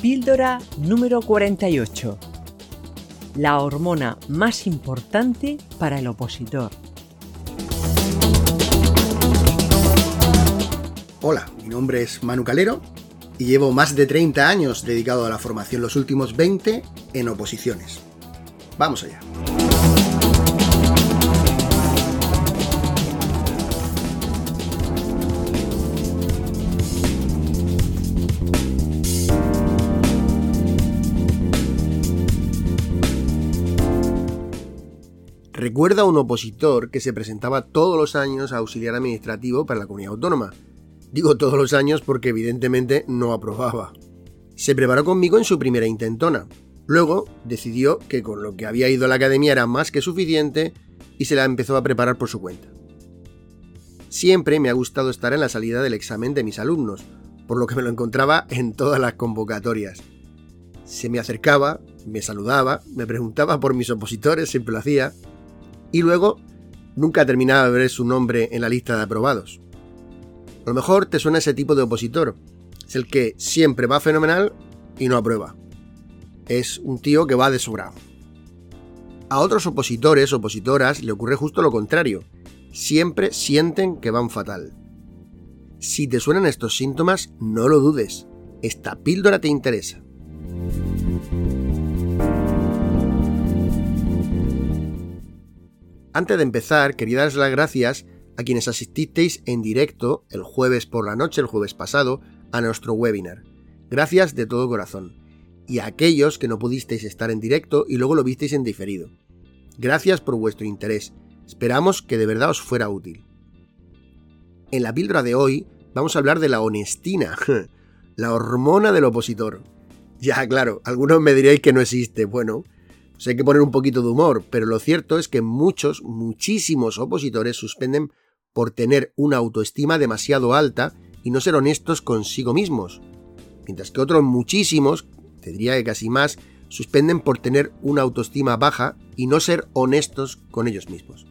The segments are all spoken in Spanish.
Píldora número 48. La hormona más importante para el opositor. Hola, mi nombre es Manu Calero y llevo más de 30 años dedicado a la formación, los últimos 20 en oposiciones. Vamos allá. Recuerda un opositor que se presentaba todos los años a auxiliar administrativo para la comunidad autónoma. Digo todos los años porque evidentemente no aprobaba. Se preparó conmigo en su primera intentona. Luego decidió que con lo que había ido a la academia era más que suficiente y se la empezó a preparar por su cuenta. Siempre me ha gustado estar en la salida del examen de mis alumnos, por lo que me lo encontraba en todas las convocatorias. Se me acercaba, me saludaba, me preguntaba por mis opositores, siempre lo hacía, y luego nunca terminaba de ver su nombre en la lista de aprobados. A lo mejor te suena ese tipo de opositor. Es el que siempre va fenomenal y no aprueba. Es un tío que va de sobrado. A otros opositores, opositoras, le ocurre justo lo contrario. Siempre sienten que van fatal. Si te suenan estos síntomas, no lo dudes. Esta píldora te interesa. Antes de empezar, quería daros las gracias a quienes asististeis en directo el jueves por la noche, el jueves pasado, a nuestro webinar. Gracias de todo corazón. Y a aquellos que no pudisteis estar en directo y luego lo visteis en diferido. Gracias por vuestro interés. Esperamos que de verdad os fuera útil. En la píldora de hoy vamos a hablar de la honestina, la hormona del opositor. Ya, claro, algunos me diréis que no existe. Bueno, hay que poner un poquito de humor, pero lo cierto es que muchos, muchísimos opositores suspenden por tener una autoestima demasiado alta y no ser honestos consigo mismos. Mientras que otros muchísimos, te diría que casi más, suspenden por tener una autoestima baja y no ser honestos con ellos mismos.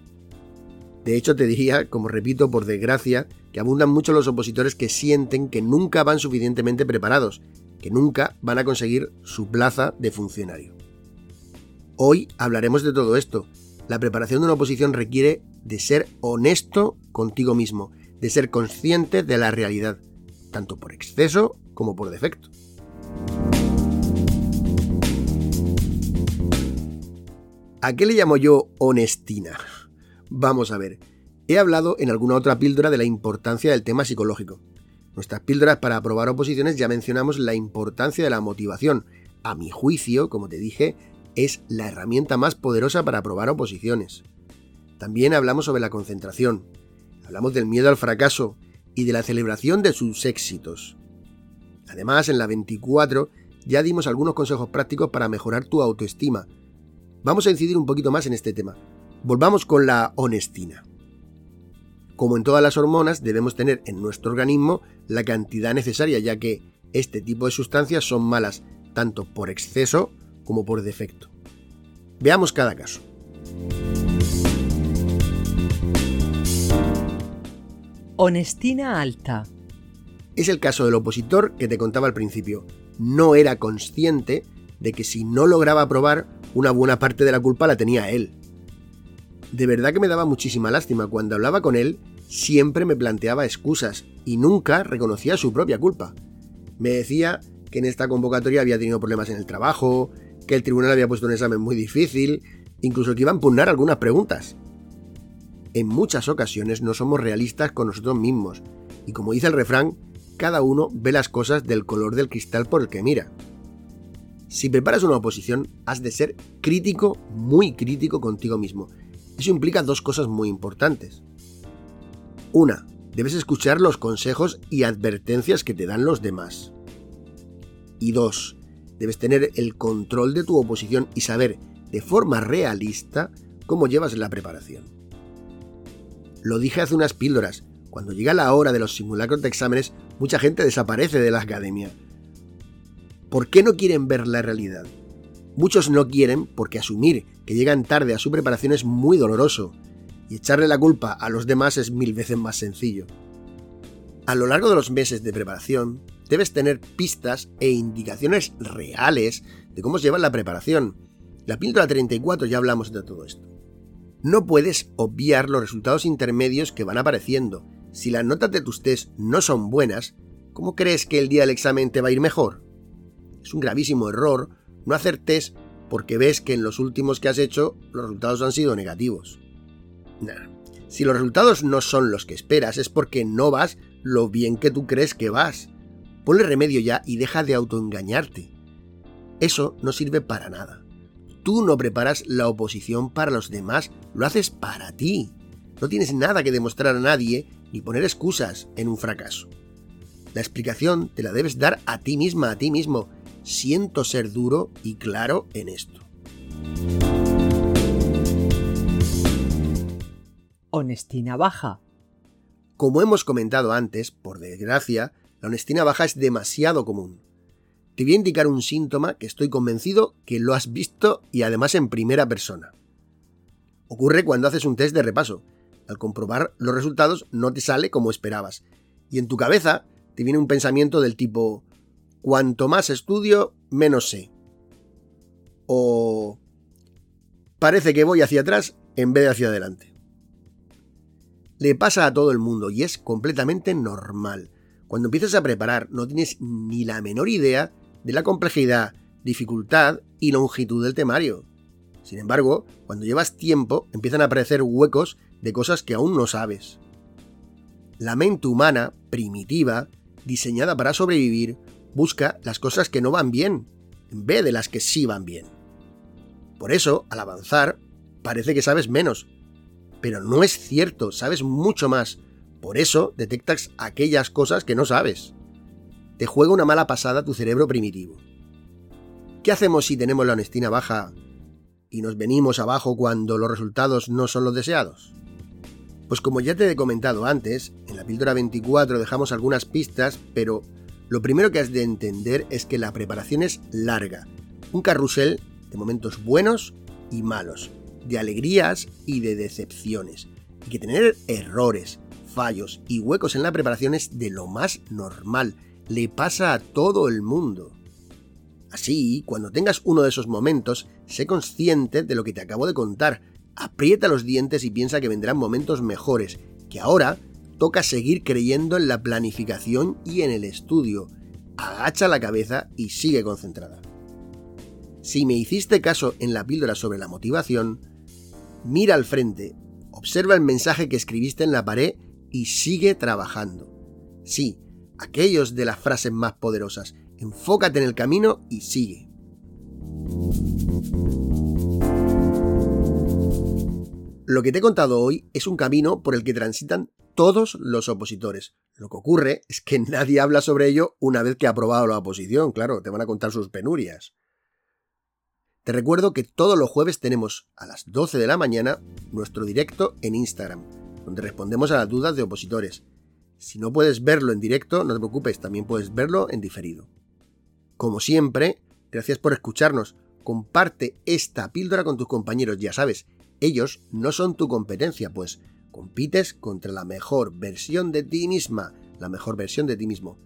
De hecho, te diría, como repito, por desgracia, que abundan mucho los opositores que sienten que nunca van suficientemente preparados, que nunca van a conseguir su plaza de funcionario. Hoy hablaremos de todo esto. La preparación de una oposición requiere de ser honesto contigo mismo, de ser consciente de la realidad, tanto por exceso como por defecto. ¿A qué le llamo yo honestina? Vamos a ver. He hablado en alguna otra píldora de la importancia del tema psicológico. Nuestras píldoras para aprobar oposiciones ya mencionamos la importancia de la motivación. A mi juicio, como te dije, es la herramienta más poderosa para aprobar oposiciones. También hablamos sobre la concentración, hablamos del miedo al fracaso y de la celebración de sus éxitos. Además, en la 24 ya dimos algunos consejos prácticos para mejorar tu autoestima. Vamos a incidir un poquito más en este tema. Volvamos con la honestina. Como en todas las hormonas, debemos tener en nuestro organismo la cantidad necesaria, ya que este tipo de sustancias son malas tanto por exceso como por defecto. Veamos cada caso. Honestina alta. Es el caso del opositor que te contaba al principio. No era consciente de que si no lograba aprobar, una buena parte de la culpa la tenía él. De verdad que me daba muchísima lástima. Cuando hablaba con él, siempre me planteaba excusas y nunca reconocía su propia culpa. Me decía que en esta convocatoria había tenido problemas en el trabajo, que el tribunal había puesto un examen muy difícil, incluso que iba a impugnar algunas preguntas. En muchas ocasiones no somos realistas con nosotros mismos, y como dice el refrán, cada uno ve las cosas del color del cristal por el que mira. Si preparas una oposición, has de ser crítico, muy crítico contigo mismo. Eso implica dos cosas muy importantes. Una, Debes escuchar los consejos y advertencias que te dan los demás. Y dos, debes tener el control de tu oposición y saber de forma realista cómo llevas la preparación. Lo dije hace unas píldoras, cuando llega la hora de los simulacros de exámenes, mucha gente desaparece de la academia. ¿Por qué no quieren ver la realidad? Muchos no quieren porque asumir que llegan tarde a su preparación es muy doloroso, y echarle la culpa a los demás es mil veces más sencillo. A lo largo de los meses de preparación, debes tener pistas e indicaciones reales de cómo se lleva la preparación. La píldora 34 ya hablamos de todo esto. No puedes obviar los resultados intermedios que van apareciendo. Si las notas de tus test no son buenas, ¿cómo crees que el día del examen te va a ir mejor? Es un gravísimo error no hacer test porque ves que en los últimos que has hecho los resultados han sido negativos. Si los resultados no son los que esperas es porque no vas lo bien que tú crees que vas. Ponle remedio ya y deja de autoengañarte. Eso no sirve para nada. Tú no preparas la oposición para los demás, lo haces para ti. No tienes nada que demostrar a nadie ni poner excusas en un fracaso. La explicación te la debes dar a ti misma, a ti mismo. Siento ser duro y claro en esto. Honestina baja. Como hemos comentado antes, por desgracia, la honestina baja es demasiado común. Te voy a indicar un síntoma que estoy convencido que lo has visto y además en primera persona. Ocurre cuando haces un test de repaso. Al comprobar los resultados no te sale como esperabas. Y en tu cabeza te viene un pensamiento del tipo, cuanto más estudio, menos sé. O parece que voy hacia atrás en vez de hacia adelante. Le pasa a todo el mundo y es completamente normal. Cuando empiezas a preparar no tienes ni la menor idea de la complejidad, dificultad y longitud del temario. Sin embargo, cuando llevas tiempo empiezan a aparecer huecos de cosas que aún no sabes. La mente humana, primitiva, diseñada para sobrevivir, busca las cosas que no van bien, en vez de las que sí van bien. Por eso, al avanzar, parece que sabes menos. Pero no es cierto, sabes mucho más, por eso detectas aquellas cosas que no sabes. Te juega una mala pasada tu cerebro primitivo. ¿Qué hacemos si tenemos la honestina baja y nos venimos abajo cuando los resultados no son los deseados? Pues como ya te he comentado antes, en la píldora 24 dejamos algunas pistas, pero lo primero que has de entender es que la preparación es larga, un carrusel de momentos buenos y malos, de alegrías y de decepciones, y que tener errores, fallos y huecos en la preparación es de lo más normal, le pasa a todo el mundo. Así, cuando tengas uno de esos momentos, sé consciente de lo que te acabo de contar, aprieta los dientes y piensa que vendrán momentos mejores, que ahora toca seguir creyendo en la planificación y en el estudio. Agacha la cabeza y sigue concentrada. Si me hiciste caso en la píldora sobre la motivación, mira al frente, observa el mensaje que escribiste en la pared y sigue trabajando. Sí, aquellos de las frases más poderosas. Enfócate en el camino y sigue. Lo que te he contado hoy es un camino por el que transitan todos los opositores. Lo que ocurre es que nadie habla sobre ello una vez que ha aprobado la oposición, claro, te van a contar sus penurias. Te recuerdo que todos los jueves tenemos a las 12 de la mañana nuestro directo en Instagram donde respondemos a las dudas de opositores. Si no puedes verlo en directo, no te preocupes, también puedes verlo en diferido. Como siempre, gracias por escucharnos. Comparte esta píldora con tus compañeros, ya sabes, ellos no son tu competencia, pues compites contra la mejor versión de ti misma, la mejor versión de ti mismo.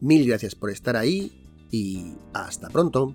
Mil gracias por estar ahí y hasta pronto.